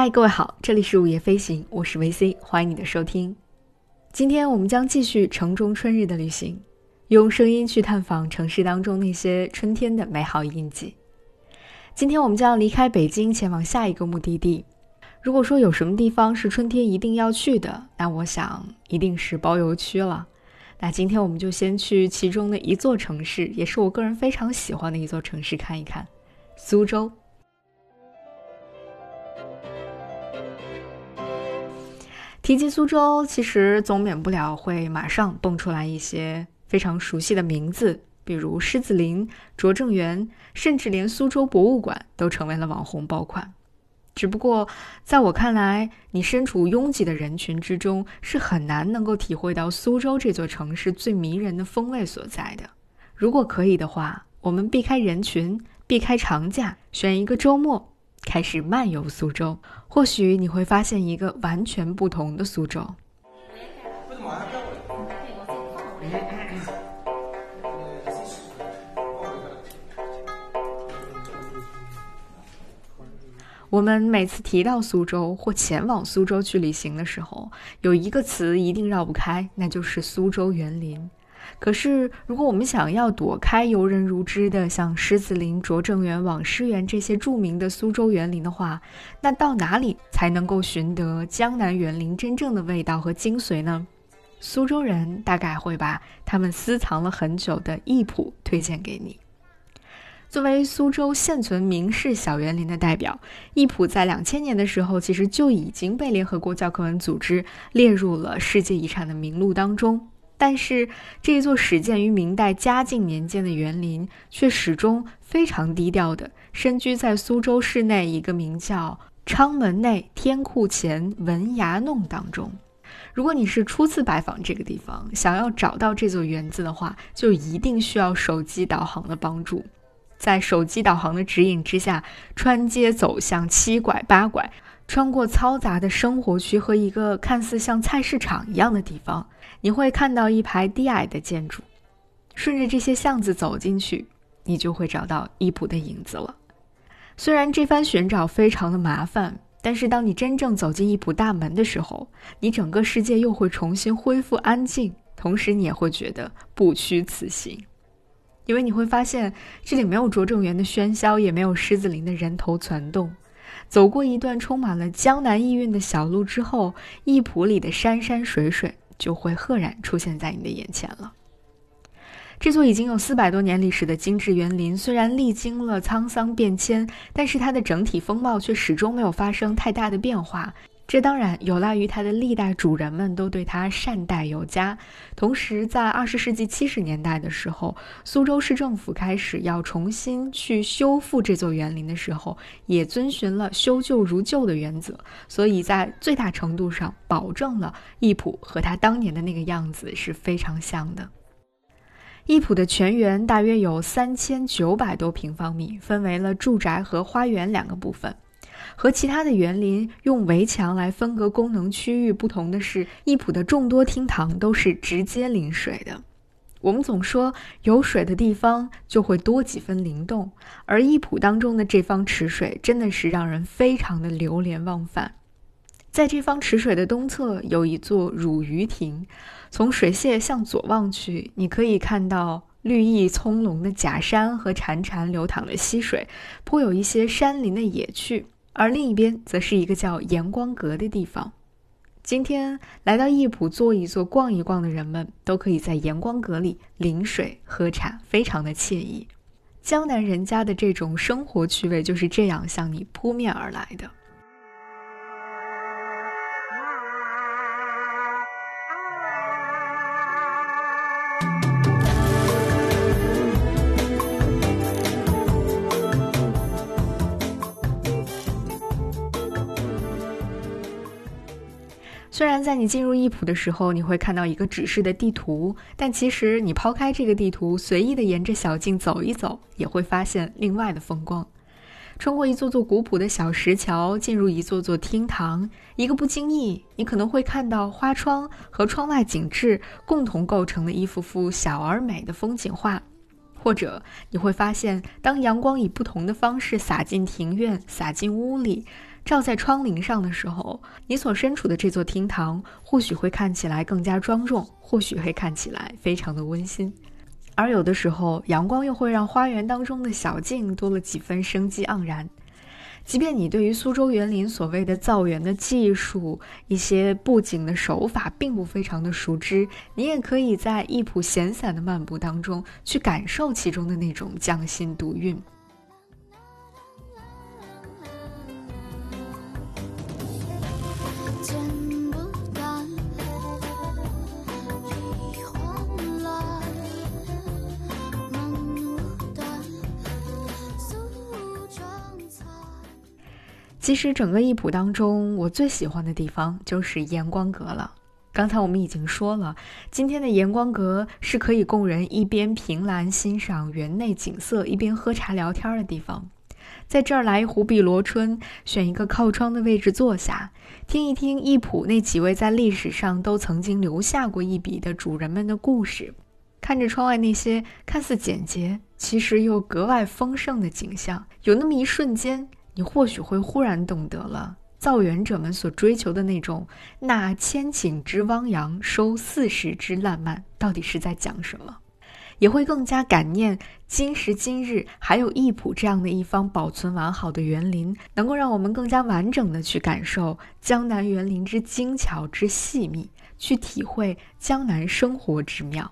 嗨，各位好，这里是午夜飞行，我是维 C，欢迎你的收听。今天我们将继续城中春日的旅行，用声音去探访城市当中那些春天的美好印记。今天我们将离开北京，前往下一个目的地。如果说有什么地方是春天一定要去的，那我想一定是包邮区了。那今天我们就先去其中的一座城市，也是我个人非常喜欢的一座城市看一看——苏州。提及苏州，其实总免不了会马上蹦出来一些非常熟悉的名字，比如狮子林、拙政园，甚至连苏州博物馆都成为了网红爆款。只不过，在我看来，你身处拥挤的人群之中，是很难能够体会到苏州这座城市最迷人的风味所在的。如果可以的话，我们避开人群，避开长假，选一个周末。开始漫游苏州，或许你会发现一个完全不同的苏州。我们每次提到苏州或前往苏州去旅行的时候，有一个词一定绕不开，那就是苏州园林。可是，如果我们想要躲开游人如织的像狮子林、拙政园、网师园这些著名的苏州园林的话，那到哪里才能够寻得江南园林真正的味道和精髓呢？苏州人大概会把他们私藏了很久的艺圃推荐给你。作为苏州现存名式小园林的代表，艺圃在两千年的时候其实就已经被联合国教科文组织列入了世界遗产的名录当中。但是，这座始建于明代嘉靖年间的园林，却始终非常低调的深居在苏州市内一个名叫昌门内天库前文崖弄当中。如果你是初次拜访这个地方，想要找到这座园子的话，就一定需要手机导航的帮助。在手机导航的指引之下，穿街走巷，七拐八拐。穿过嘈杂的生活区和一个看似像菜市场一样的地方，你会看到一排低矮的建筑。顺着这些巷子走进去，你就会找到伊普的影子了。虽然这番寻找非常的麻烦，但是当你真正走进伊普大门的时候，你整个世界又会重新恢复安静，同时你也会觉得不虚此行，因为你会发现这里没有拙政园的喧嚣，也没有狮子林的人头攒动。走过一段充满了江南意韵的小路之后，艺圃里的山山水水就会赫然出现在你的眼前了。这座已经有四百多年历史的精致园林，虽然历经了沧桑变迁，但是它的整体风貌却始终没有发生太大的变化。这当然有赖于它的历代主人们都对它善待有加。同时，在二十世纪七十年代的时候，苏州市政府开始要重新去修复这座园林的时候，也遵循了修旧如旧的原则，所以在最大程度上保证了艺圃和它当年的那个样子是非常像的。艺圃的全园大约有三千九百多平方米，分为了住宅和花园两个部分。和其他的园林用围墙来分隔功能区域不同的是，艺圃的众多厅堂都是直接临水的。我们总说有水的地方就会多几分灵动，而艺圃当中的这方池水真的是让人非常的流连忘返。在这方池水的东侧有一座乳鱼亭，从水榭向左望去，你可以看到绿意葱茏的假山和潺潺流淌的溪水，颇有一些山林的野趣。而另一边则是一个叫阳光阁的地方。今天来到艺圃坐一坐、逛一逛的人们，都可以在阳光阁里临水喝茶，非常的惬意。江南人家的这种生活趣味就是这样向你扑面而来的。虽然在你进入艺圃的时候，你会看到一个指示的地图，但其实你抛开这个地图，随意的沿着小径走一走，也会发现另外的风光。穿过一座座古朴的小石桥，进入一座座厅堂，一个不经意，你可能会看到花窗和窗外景致共同构成的一幅幅小而美的风景画。或者你会发现，当阳光以不同的方式洒进庭院、洒进屋里、照在窗棂上的时候，你所身处的这座厅堂或许会看起来更加庄重，或许会看起来非常的温馨。而有的时候，阳光又会让花园当中的小径多了几分生机盎然。即便你对于苏州园林所谓的造园的技术、一些布景的手法并不非常的熟知，你也可以在一普闲散的漫步当中去感受其中的那种匠心独运。其实整个艺圃当中，我最喜欢的地方就是烟光阁了。刚才我们已经说了，今天的烟光阁是可以供人一边凭栏欣赏园内景色，一边喝茶聊天的地方。在这儿来一壶碧螺春，选一个靠窗的位置坐下，听一听艺圃那几位在历史上都曾经留下过一笔的主人们的故事，看着窗外那些看似简洁，其实又格外丰盛的景象，有那么一瞬间。你或许会忽然懂得了造园者们所追求的那种“纳千顷之汪洋，收四十之烂漫”到底是在讲什么，也会更加感念今时今日还有艺圃这样的一方保存完好的园林，能够让我们更加完整的去感受江南园林之精巧之细密，去体会江南生活之妙。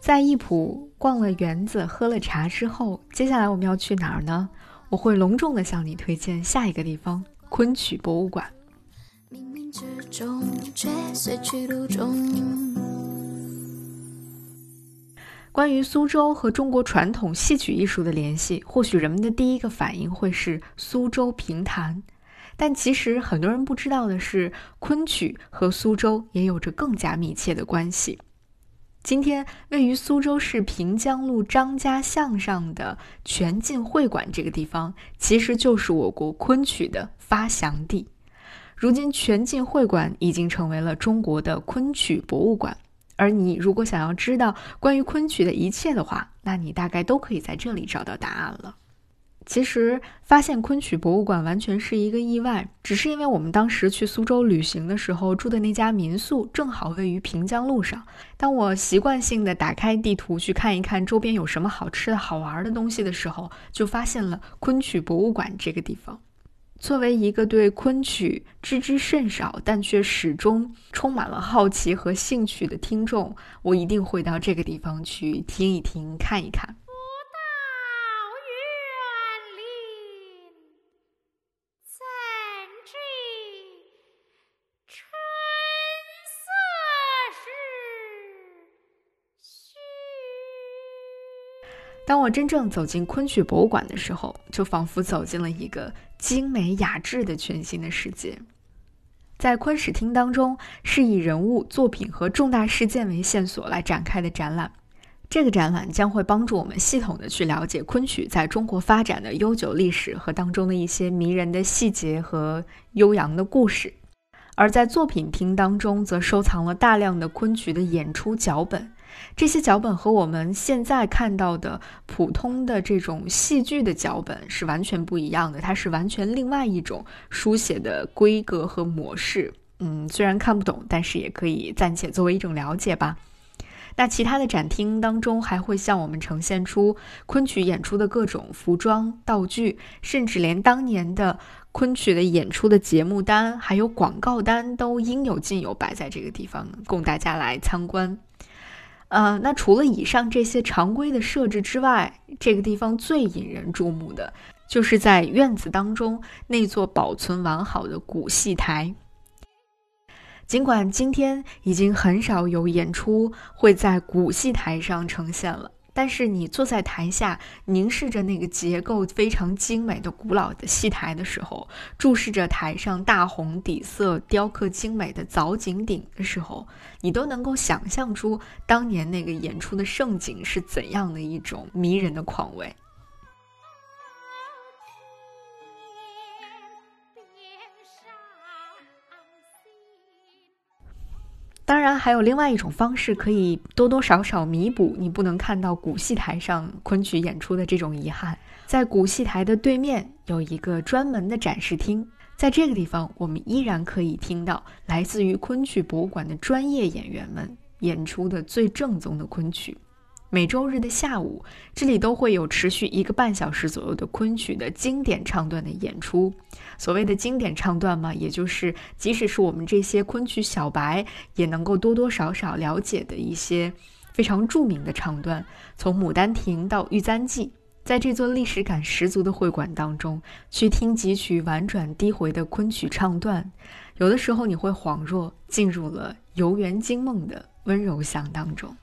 在一浦逛了园子、喝了茶之后，接下来我们要去哪儿呢？我会隆重的向你推荐下一个地方——昆曲博物馆。冥冥之中却随去路中关于苏州和中国传统戏曲艺术的联系，或许人们的第一个反应会是苏州评弹。但其实很多人不知道的是，昆曲和苏州也有着更加密切的关系。今天位于苏州市平江路张家巷上的全晋会馆这个地方，其实就是我国昆曲的发祥地。如今，全晋会馆已经成为了中国的昆曲博物馆。而你如果想要知道关于昆曲的一切的话，那你大概都可以在这里找到答案了。其实发现昆曲博物馆完全是一个意外，只是因为我们当时去苏州旅行的时候住的那家民宿正好位于平江路上。当我习惯性的打开地图去看一看周边有什么好吃的好玩的东西的时候，就发现了昆曲博物馆这个地方。作为一个对昆曲知之甚少，但却始终充满了好奇和兴趣的听众，我一定会到这个地方去听一听、看一看。当我真正走进昆曲博物馆的时候，就仿佛走进了一个精美雅致的全新的世界。在昆史厅当中，是以人物、作品和重大事件为线索来展开的展览。这个展览将会帮助我们系统的去了解昆曲在中国发展的悠久历史和当中的一些迷人的细节和悠扬的故事。而在作品厅当中，则收藏了大量的昆曲的演出脚本。这些脚本和我们现在看到的普通的这种戏剧的脚本是完全不一样的，它是完全另外一种书写的规格和模式。嗯，虽然看不懂，但是也可以暂且作为一种了解吧。那其他的展厅当中还会向我们呈现出昆曲演出的各种服装、道具，甚至连当年的昆曲的演出的节目单还有广告单都应有尽有摆在这个地方，供大家来参观。呃，那除了以上这些常规的设置之外，这个地方最引人注目的，就是在院子当中那座保存完好的古戏台。尽管今天已经很少有演出会在古戏台上呈现了，但是你坐在台下，凝视着那个结构非常精美的古老的戏台的时候，注视着台上大红底色雕刻精美的藻井顶的时候，你都能够想象出当年那个演出的盛景是怎样的一种迷人的况味。当然，还有另外一种方式，可以多多少少弥补你不能看到古戏台上昆曲演出的这种遗憾。在古戏台的对面有一个专门的展示厅，在这个地方，我们依然可以听到来自于昆曲博物馆的专业演员们演出的最正宗的昆曲。每周日的下午，这里都会有持续一个半小时左右的昆曲的经典唱段的演出。所谓的经典唱段嘛，也就是即使是我们这些昆曲小白，也能够多多少少了解的一些非常著名的唱段。从《牡丹亭》到《玉簪记》，在这座历史感十足的会馆当中，去听几曲婉转低回的昆曲唱段，有的时候你会恍若进入了游园惊梦的温柔乡当中。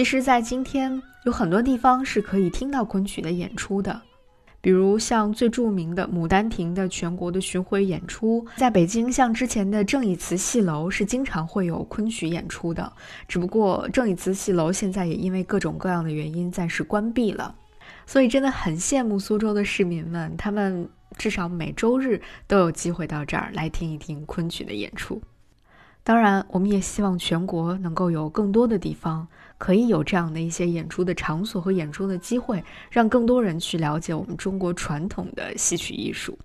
其实，在今天有很多地方是可以听到昆曲的演出的，比如像最著名的《牡丹亭》的全国的巡回演出，在北京，像之前的正义祠戏楼是经常会有昆曲演出的。只不过正义祠戏楼现在也因为各种各样的原因暂时关闭了，所以真的很羡慕苏州的市民们，他们至少每周日都有机会到这儿来听一听昆曲的演出。当然，我们也希望全国能够有更多的地方。可以有这样的一些演出的场所和演出的机会，让更多人去了解我们中国传统的戏曲艺术。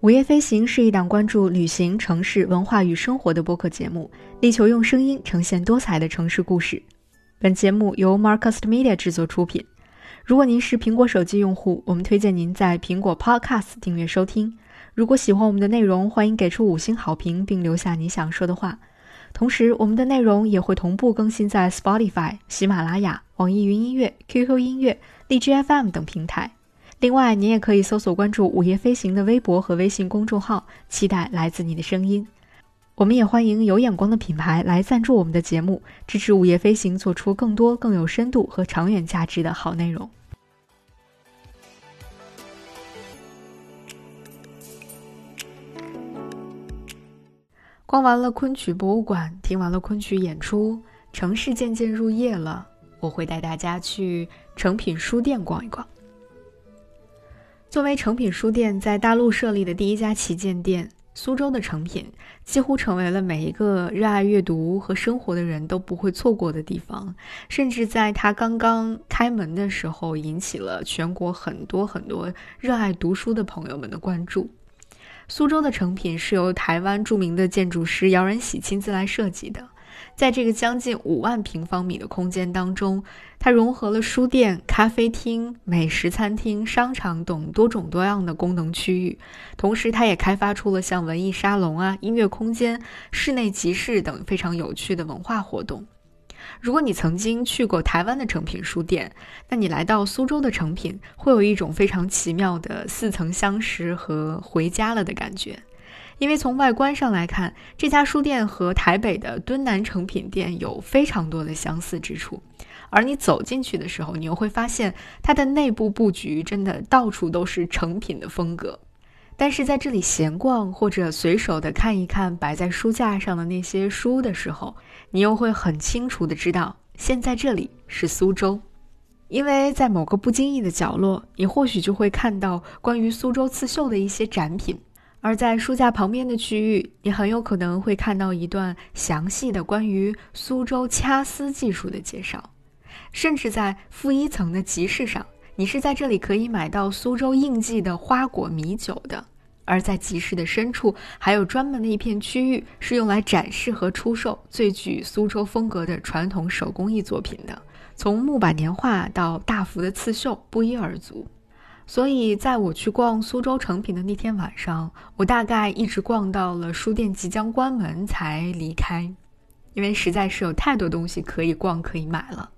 午夜飞行是一档关注旅行、城市文化与生活的播客节目，力求用声音呈现多彩的城市故事。本节目由 Marcus Media 制作出品。如果您是苹果手机用户，我们推荐您在苹果 Podcast 订阅收听。如果喜欢我们的内容，欢迎给出五星好评并留下你想说的话。同时，我们的内容也会同步更新在 Spotify、喜马拉雅、网易云音乐、QQ 音乐、荔枝 FM 等平台。另外，您也可以搜索关注“午夜飞行”的微博和微信公众号，期待来自你的声音。我们也欢迎有眼光的品牌来赞助我们的节目，支持午夜飞行做出更多更有深度和长远价值的好内容。逛完了昆曲博物馆，听完了昆曲演出，城市渐渐入夜了。我会带大家去诚品书店逛一逛。作为诚品书店在大陆设立的第一家旗舰店。苏州的成品几乎成为了每一个热爱阅读和生活的人都不会错过的地方，甚至在它刚刚开门的时候，引起了全国很多很多热爱读书的朋友们的关注。苏州的成品是由台湾著名的建筑师姚仁喜亲自来设计的。在这个将近五万平方米的空间当中，它融合了书店、咖啡厅、美食餐厅、商场等多种多样的功能区域。同时，它也开发出了像文艺沙龙啊、音乐空间、室内集市等非常有趣的文化活动。如果你曾经去过台湾的诚品书店，那你来到苏州的诚品，会有一种非常奇妙的似曾相识和回家了的感觉。因为从外观上来看，这家书店和台北的敦南诚品店有非常多的相似之处，而你走进去的时候，你又会发现它的内部布局真的到处都是成品的风格。但是在这里闲逛或者随手的看一看摆在书架上的那些书的时候，你又会很清楚的知道，现在这里是苏州，因为在某个不经意的角落，你或许就会看到关于苏州刺绣的一些展品。而在书架旁边的区域，你很有可能会看到一段详细的关于苏州掐丝技术的介绍，甚至在负一层的集市上，你是在这里可以买到苏州应季的花果米酒的。而在集市的深处，还有专门的一片区域是用来展示和出售最具苏州风格的传统手工艺作品的。从木板年画到大幅的刺绣，不一而足。所以，在我去逛苏州成品的那天晚上，我大概一直逛到了书店即将关门才离开，因为实在是有太多东西可以逛可以买了。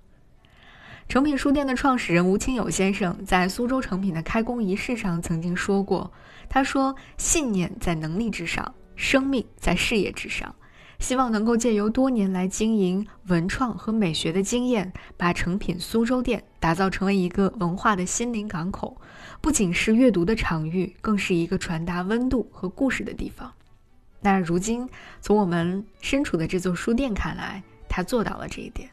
诚品书店的创始人吴清友先生在苏州成品的开工仪式上曾经说过：“他说，信念在能力之上，生命在事业之上。”希望能够借由多年来经营文创和美学的经验，把诚品苏州店打造成为一个文化的心灵港口，不仅是阅读的场域，更是一个传达温度和故事的地方。那如今，从我们身处的这座书店看来，它做到了这一点。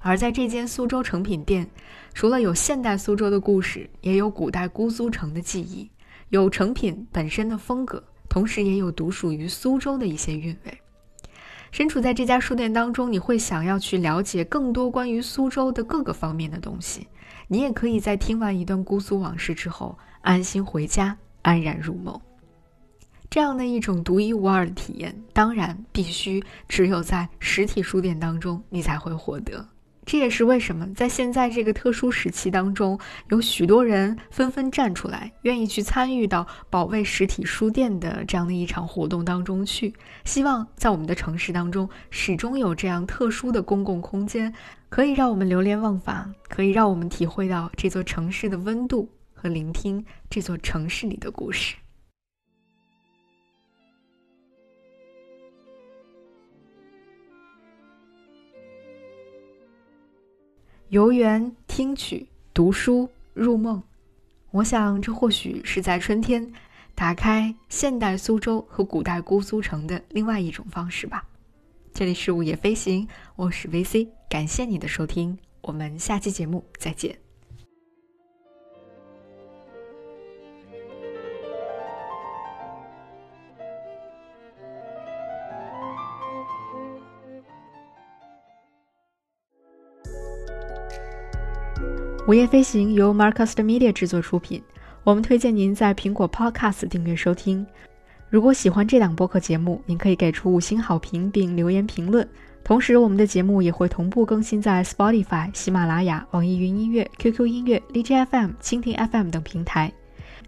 而在这间苏州诚品店，除了有现代苏州的故事，也有古代姑苏城的记忆，有诚品本身的风格，同时也有独属于苏州的一些韵味。身处在这家书店当中，你会想要去了解更多关于苏州的各个方面的东西。你也可以在听完一段姑苏往事之后，安心回家，安然入梦。这样的一种独一无二的体验，当然必须只有在实体书店当中，你才会获得。这也是为什么在现在这个特殊时期当中，有许多人纷纷站出来，愿意去参与到保卫实体书店的这样的一场活动当中去。希望在我们的城市当中，始终有这样特殊的公共空间，可以让我们流连忘返，可以让我们体会到这座城市的温度和聆听这座城市里的故事。游园、听曲、读书、入梦，我想这或许是在春天打开现代苏州和古代姑苏城的另外一种方式吧。这里是午夜飞行，我是 VC，感谢你的收听，我们下期节目再见。午夜飞行由 Marcus Media 制作出品，我们推荐您在苹果 Podcast 订阅收听。如果喜欢这档播客节目，您可以给出五星好评并留言评论。同时，我们的节目也会同步更新在 Spotify、喜马拉雅、网易云音乐、QQ 音乐、荔枝 FM、蜻蜓 FM 等平台。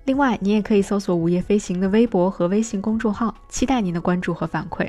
另外，您也可以搜索“午夜飞行”的微博和微信公众号，期待您的关注和反馈。